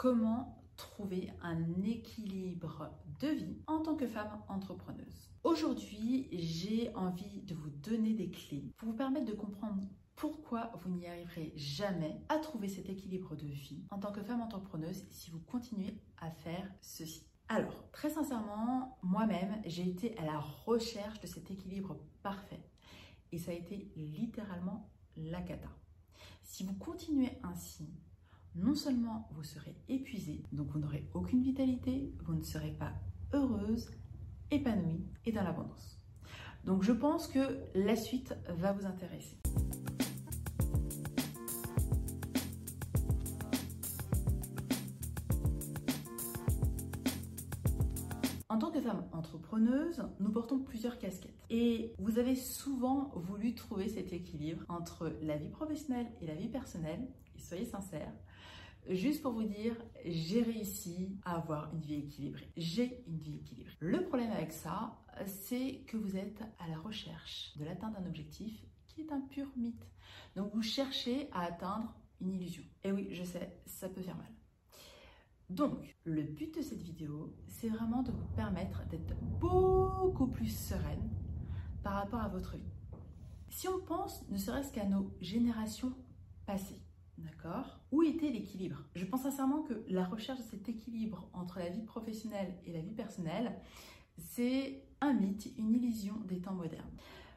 comment trouver un équilibre de vie en tant que femme entrepreneuse. Aujourd'hui, j'ai envie de vous donner des clés pour vous permettre de comprendre pourquoi vous n'y arriverez jamais à trouver cet équilibre de vie en tant que femme entrepreneuse si vous continuez à faire ceci. Alors, très sincèrement, moi-même, j'ai été à la recherche de cet équilibre parfait et ça a été littéralement la cata. Si vous continuez ainsi, non seulement vous serez épuisé, donc vous n'aurez aucune vitalité, vous ne serez pas heureuse, épanouie et dans l'abondance. Donc je pense que la suite va vous intéresser. En tant que femme entrepreneuse, nous portons plusieurs casquettes. Et vous avez souvent voulu trouver cet équilibre entre la vie professionnelle et la vie personnelle. Soyez sincères, Juste pour vous dire, j'ai réussi à avoir une vie équilibrée. J'ai une vie équilibrée. Le problème avec ça, c'est que vous êtes à la recherche de l'atteinte d'un objectif qui est un pur mythe. Donc vous cherchez à atteindre une illusion. Et oui, je sais, ça peut faire mal. Donc, le but de cette vidéo, c'est vraiment de vous permettre d'être beaucoup plus sereine par rapport à votre vie. Si on pense ne serait-ce qu'à nos générations passées, D'accord Où était l'équilibre? Je pense sincèrement que la recherche de cet équilibre entre la vie professionnelle et la vie personnelle, c'est un mythe, une illusion des temps modernes.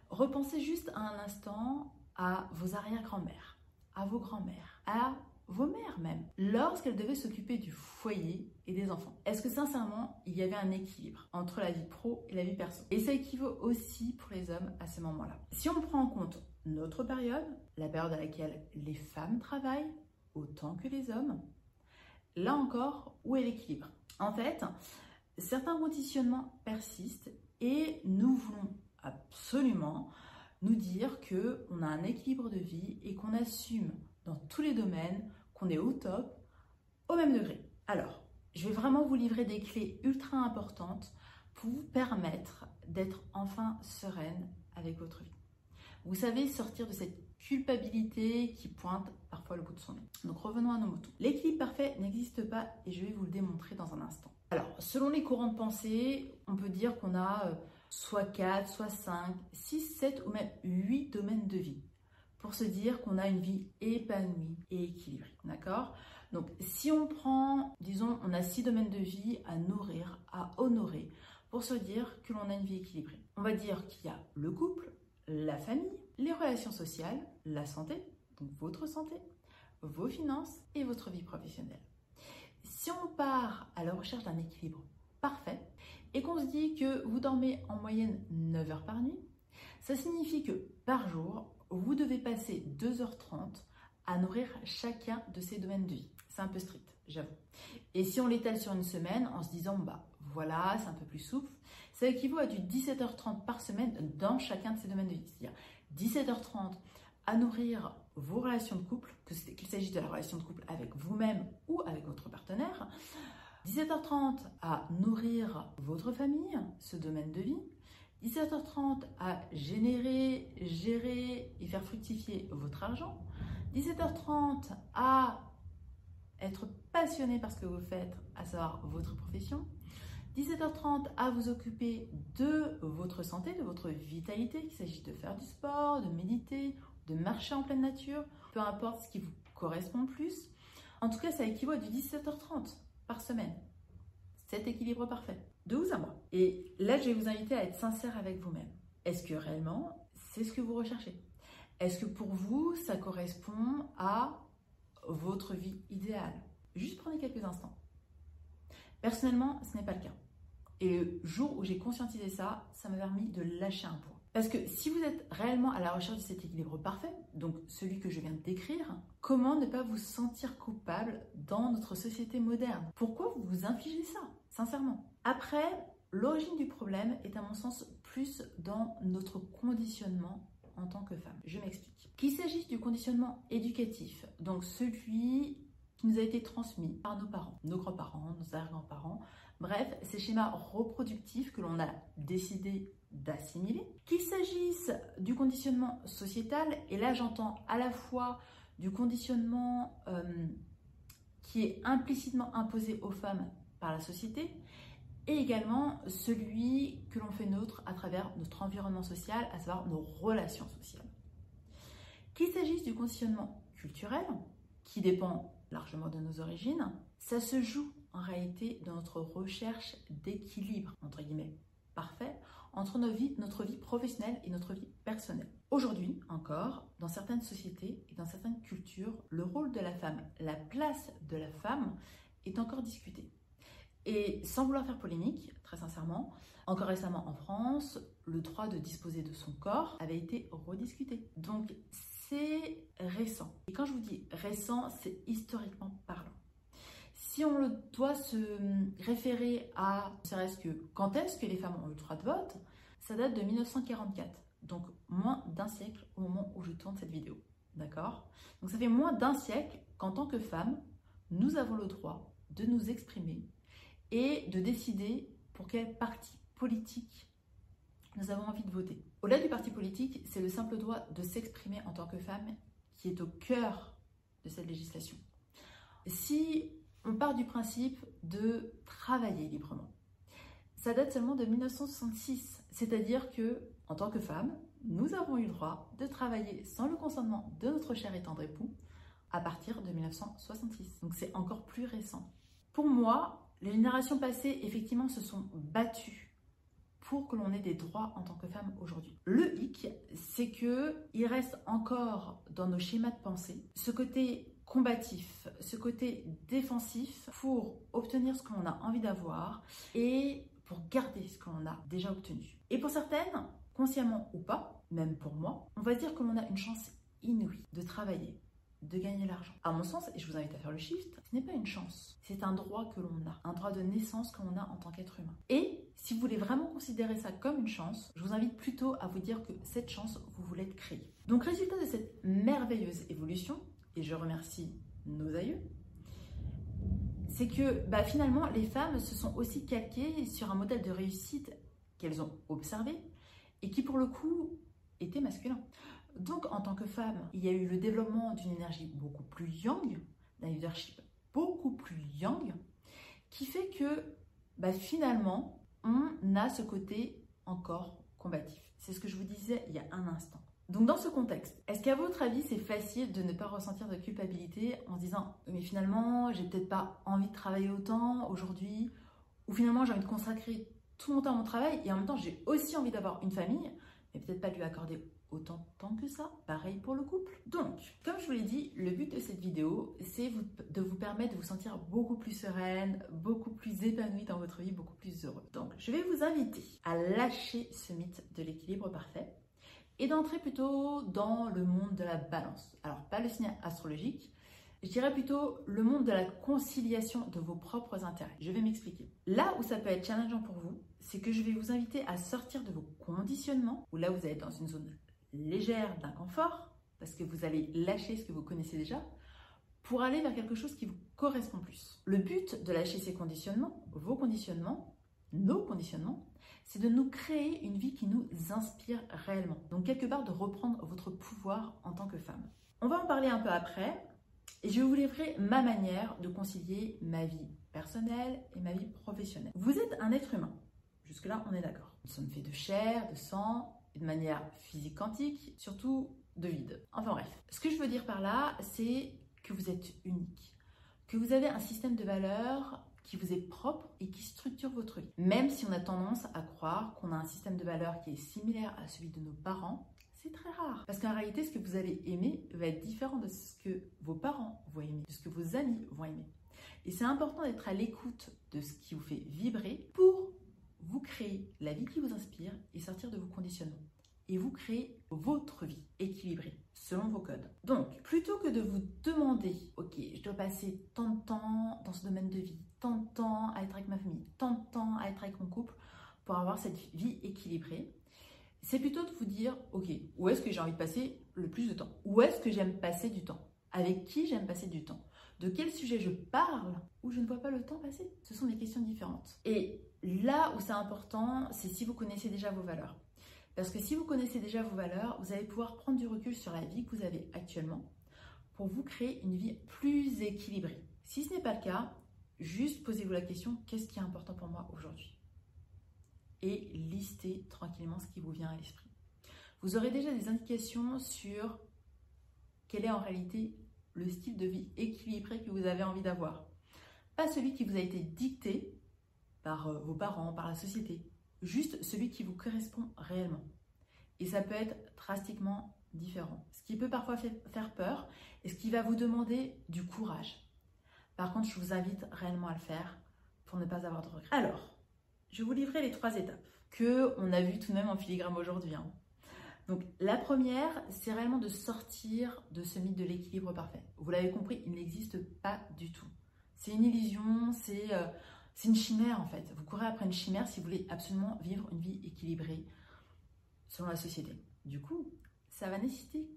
Repensez juste un instant à vos arrière-grand-mères, à vos grands-mères, à vos mères même, lorsqu'elles devaient s'occuper du foyer et des enfants. Est-ce que sincèrement, il y avait un équilibre entre la vie pro et la vie perso? Et ça équivaut aussi pour les hommes à ce moment-là. Si on prend en compte notre période, la période à laquelle les femmes travaillent autant que les hommes, là encore, où est l'équilibre? En fait, certains conditionnements persistent et nous voulons absolument nous dire que on a un équilibre de vie et qu'on assume dans tous les domaines, qu'on est au top, au même degré. Alors, je vais vraiment vous livrer des clés ultra importantes pour vous permettre d'être enfin sereine avec votre vie. Vous savez sortir de cette culpabilité qui pointe parfois le bout de son nez. Donc revenons à nos moutons. L'équilibre parfait n'existe pas et je vais vous le démontrer dans un instant. Alors, selon les courants de pensée, on peut dire qu'on a euh, soit 4, soit 5, 6, 7 ou même 8 domaines de vie pour se dire qu'on a une vie épanouie et équilibrée. D'accord? Donc, si on prend, disons, on a 6 domaines de vie à nourrir, à honorer, pour se dire que l'on a une vie équilibrée. On va dire qu'il y a le couple, la famille, les relations sociales, la santé, donc votre santé, vos finances et votre vie professionnelle. Si on part à la recherche d'un équilibre parfait et qu'on se dit que vous dormez en moyenne 9 heures par nuit, ça signifie que par jour, vous devez passer 2h30 à nourrir chacun de ces domaines de vie. C'est un peu strict, j'avoue. Et si on l'étale sur une semaine en se disant, bah voilà, c'est un peu plus souple, ça équivaut à du 17h30 par semaine dans chacun de ces domaines de vie. 17h30 à nourrir vos relations de couple, qu'il s'agisse de la relation de couple avec vous-même ou avec votre partenaire. 17h30 à nourrir votre famille, ce domaine de vie. 17h30 à générer, gérer et faire fructifier votre argent. 17h30 à être passionné par ce que vous faites, à savoir votre profession. 17h30 à vous occuper de votre santé, de votre vitalité, qu'il s'agisse de faire du sport, de méditer, de marcher en pleine nature, peu importe ce qui vous correspond plus. En tout cas, ça équivaut à du 17h30 par semaine. Cet équilibre parfait de vous à moi. Et là, je vais vous inviter à être sincère avec vous-même. Est-ce que réellement, c'est ce que vous recherchez? Est-ce que pour vous, ça correspond à votre vie idéale? Juste prenez quelques instants. Personnellement, ce n'est pas le cas. Et le jour où j'ai conscientisé ça, ça m'a permis de lâcher un poids. Parce que si vous êtes réellement à la recherche de cet équilibre parfait, donc celui que je viens de décrire, comment ne pas vous sentir coupable dans notre société moderne? Pourquoi vous vous infligez ça Sincèrement? Après, l'origine du problème est à mon sens plus dans notre conditionnement en tant que femme. Je m'explique. Qu'il s'agisse du conditionnement éducatif, donc celui qui nous a été transmis par nos parents, nos grands-parents, nos arrière-grands-parents, bref, ces schémas reproductifs que l'on a décidé d'assimiler. Qu'il s'agisse du conditionnement sociétal, et là j'entends à la fois du conditionnement euh, qui est implicitement imposé aux femmes par la société, et également celui que l'on fait nôtre à travers notre environnement social, à savoir nos relations sociales. Qu'il s'agisse du conditionnement culturel, qui dépend largement de nos origines, ça se joue en réalité dans notre recherche d'équilibre, entre guillemets, parfait, entre notre vie, notre vie professionnelle et notre vie personnelle. Aujourd'hui encore, dans certaines sociétés et dans certaines cultures, le rôle de la femme, la place de la femme est encore discuté. Et sans vouloir faire polémique, très sincèrement, encore récemment en France, le droit de disposer de son corps avait été rediscuté. Donc c'est récent. Et quand je vous dis récent, c'est historiquement parlant. Si on doit se référer à, serait-ce que quand est-ce que les femmes ont eu le droit de vote, ça date de 1944, donc moins d'un siècle au moment où je tourne cette vidéo. D'accord? Donc ça fait moins d'un siècle qu'en tant que femme, nous avons le droit de nous exprimer et de décider pour quel parti politique nous avons envie de voter. Au-delà du parti politique, c'est le simple droit de s'exprimer en tant que femme qui est au cœur de cette législation. Si on part du principe de travailler librement, ça date seulement de 1966, c'est-à-dire que en tant que femme, nous avons eu le droit de travailler sans le consentement de notre cher et tendre époux à partir de 1966. Donc c'est encore plus récent. Pour moi, les générations passées, effectivement, se sont battues pour que l'on ait des droits en tant que femme aujourd'hui. Le hic, c'est que il reste encore dans nos schémas de pensée ce côté combatif, ce côté défensif pour obtenir ce que l'on a envie d'avoir et pour garder ce que l'on a déjà obtenu. Et pour certaines, consciemment ou pas, même pour moi, on va dire que l'on a une chance inouïe de travailler, de gagner l'argent. À mon sens, et je vous invite à faire le shift, ce n'est pas une chance, c'est un droit que l'on a, un droit de naissance que l'on a en tant qu'être humain. Et si vous voulez vraiment considérer ça comme une chance, je vous invite plutôt à vous dire que cette chance, vous voulez créée. Donc résultat de cette merveilleuse évolution, et je remercie nos aïeux, c'est que bah, finalement, les femmes se sont aussi calquées sur un modèle de réussite qu'elles ont observé et qui pour le coup était masculin. Donc, en tant que femme, il y a eu le développement d'une énergie beaucoup plus yang, d'un leadership beaucoup plus yang, qui fait que bah, finalement, on a ce côté encore combatif. C'est ce que je vous disais il y a un instant. Donc dans ce contexte, est-ce qu'à votre avis c'est facile de ne pas ressentir de culpabilité en se disant mais finalement j'ai peut-être pas envie de travailler autant aujourd'hui ou finalement j'ai envie de consacrer tout mon temps à mon travail et en même temps j'ai aussi envie d'avoir une famille mais peut-être pas lui accorder autant de temps que ça? Pareil pour le couple. Donc, comme je vous l'ai dit, le but de cette vidéo, c'est de vous permettre de vous sentir beaucoup plus sereine, beaucoup plus épanouie dans votre vie, beaucoup plus heureuse. Donc, je vais vous inviter à lâcher ce mythe de l'équilibre parfait et d'entrer plutôt dans le monde de la balance. Alors, pas le signe astrologique, je dirais plutôt le monde de la conciliation de vos propres intérêts. Je vais m'expliquer. Là où ça peut être challengeant pour vous, c'est que je vais vous inviter à sortir de vos conditionnements, où là vous êtes dans une zone légère d'inconfort, parce que vous allez lâcher ce que vous connaissez déjà, pour aller vers quelque chose qui vous correspond plus. Le but de lâcher ces conditionnements, vos conditionnements, nos conditionnements, c'est de nous créer une vie qui nous inspire réellement. Donc quelque part de reprendre votre pouvoir en tant que femme. On va en parler un peu après, et je vous livrer ma manière de concilier ma vie personnelle et ma vie professionnelle. Vous êtes un être humain. Jusque-là, on est d'accord. Nous sommes faits de chair, de sang, de manière physique quantique, surtout de vide. Enfin bref, ce que je veux dire par là, c'est que vous êtes unique, que vous avez un système de valeurs qui vous est propre et qui structure votre vie. Même si on a tendance à croire qu'on a un système de valeurs qui est similaire à celui de nos parents, c'est très rare. Parce qu'en réalité, ce que vous allez aimer va être différent de ce que vos parents vont aimer, de ce que vos amis vont aimer. Et c'est important d'être à l'écoute de ce qui vous fait vibrer pour vous créez la vie qui vous inspire et sortir de vos conditionnements. Et vous créez votre vie équilibrée selon vos codes. Donc, plutôt que de vous demander, ok, je dois passer tant de temps dans ce domaine de vie, tant de temps à être avec ma famille, tant de temps à être avec mon couple pour avoir cette vie équilibrée, c'est plutôt de vous dire, ok, où est-ce que j'ai envie de passer le plus de temps? Où est-ce que j'aime passer du temps? Avec qui j'aime passer du temps? De quel sujet je parle ou je ne vois pas le temps passer? Ce sont des questions différentes. Et Là où c'est important, c'est si vous connaissez déjà vos valeurs. Parce que si vous connaissez déjà vos valeurs, vous allez pouvoir prendre du recul sur la vie que vous avez actuellement pour vous créer une vie plus équilibrée. Si ce n'est pas le cas, juste posez-vous la question, qu'est-ce qui est important pour moi aujourd'hui? Et listez tranquillement ce qui vous vient à l'esprit. Vous aurez déjà des indications sur quel est en réalité le style de vie équilibré que vous avez envie d'avoir. Pas celui qui vous a été dicté par euh, vos parents, par la société, juste celui qui vous correspond réellement. Et ça peut être drastiquement différent. Ce qui peut parfois faire peur et ce qui va vous demander du courage. Par contre, je vous invite réellement à le faire pour ne pas avoir de regrets. Alors, je vais vous livrer les trois étapes que on a vues tout de même en filigrane aujourd'hui. Hein. Donc, la première, c'est réellement de sortir de ce mythe de l'équilibre parfait. Vous l'avez compris, il n'existe pas du tout. C'est une illusion, c'est euh, une chimère en fait. Vous courez après une chimère si vous voulez absolument vivre une vie équilibrée selon la société. Du coup, ça va nécessiter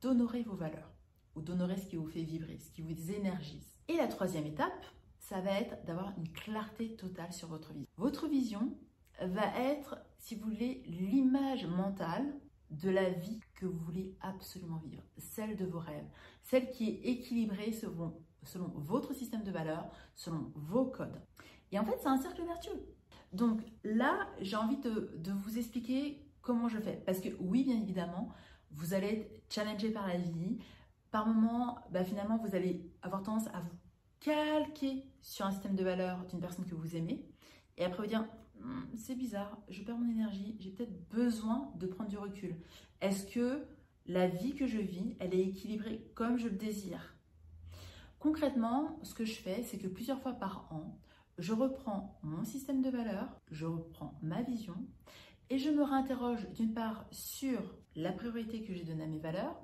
d'honorer vos valeurs ou d'honorer ce qui vous fait vibrer, ce qui vous énergise. Et la troisième étape, ça va être d'avoir une clarté totale sur votre vision. Votre vision va être, si vous voulez, l'image mentale de la vie que vous voulez absolument vivre, celle de vos rêves, celle qui est équilibrée selon, votre système de valeurs, selon vos codes. Et en fait, c'est un cercle vertueux. Donc là, j'ai envie de, de vous expliquer comment je fais. Parce que oui, bien évidemment, vous allez être challengé par la vie. Par moments, bah, finalement, vous allez avoir tendance à vous calquer sur un système de valeurs d'une personne que vous aimez. Et après vous dire, hum, c'est bizarre, je perds mon énergie, j'ai peut-être besoin de prendre du recul. Est-ce que la vie que je vis, elle est équilibrée comme je le désire? Concrètement, ce que je fais, c'est que plusieurs fois par an, je reprends mon système de valeurs, je reprends ma vision et je me réinterroge d'une part sur la priorité que j'ai donnée à mes valeurs,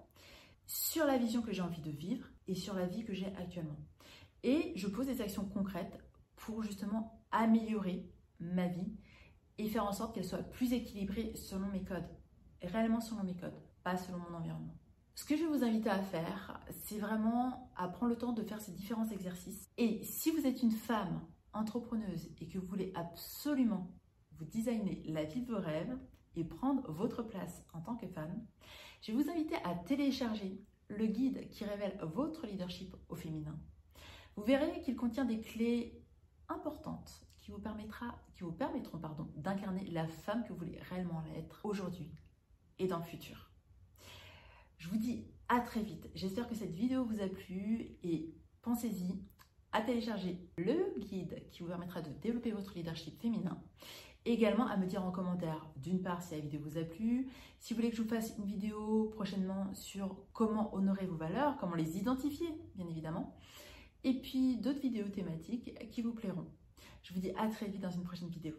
sur la vision que j'ai envie de vivre et sur la vie que j'ai actuellement. Et je pose des actions concrètes pour justement améliorer ma vie et faire en sorte qu'elle soit plus équilibrée selon mes codes, réellement selon mes codes, pas selon mon environnement. Ce que je vais vous inviter à faire, c'est vraiment à prendre le temps de faire ces différents exercices. Et si vous êtes une femme entrepreneuse et que vous voulez absolument vous designez la vie de vos rêves et prendre votre place en tant que femme, je vais vous inviter à télécharger le guide qui révèle votre leadership au féminin. Vous verrez qu'il contient des clés importantes qui vous, permettront d'incarner la femme que vous voulez réellement être aujourd'hui et dans le futur. Je vous dis à très vite. J'espère que cette vidéo vous a plu et pensez-y à télécharger le guide qui vous permettra de développer votre leadership féminin également à me dire en commentaire, d'une part, si la vidéo vous a plu, si vous voulez que je vous fasse une vidéo prochainement sur comment honorer vos valeurs, comment les identifier, bien évidemment, et puis d'autres vidéos thématiques qui vous plairont. Je vous dis à très vite dans une prochaine vidéo.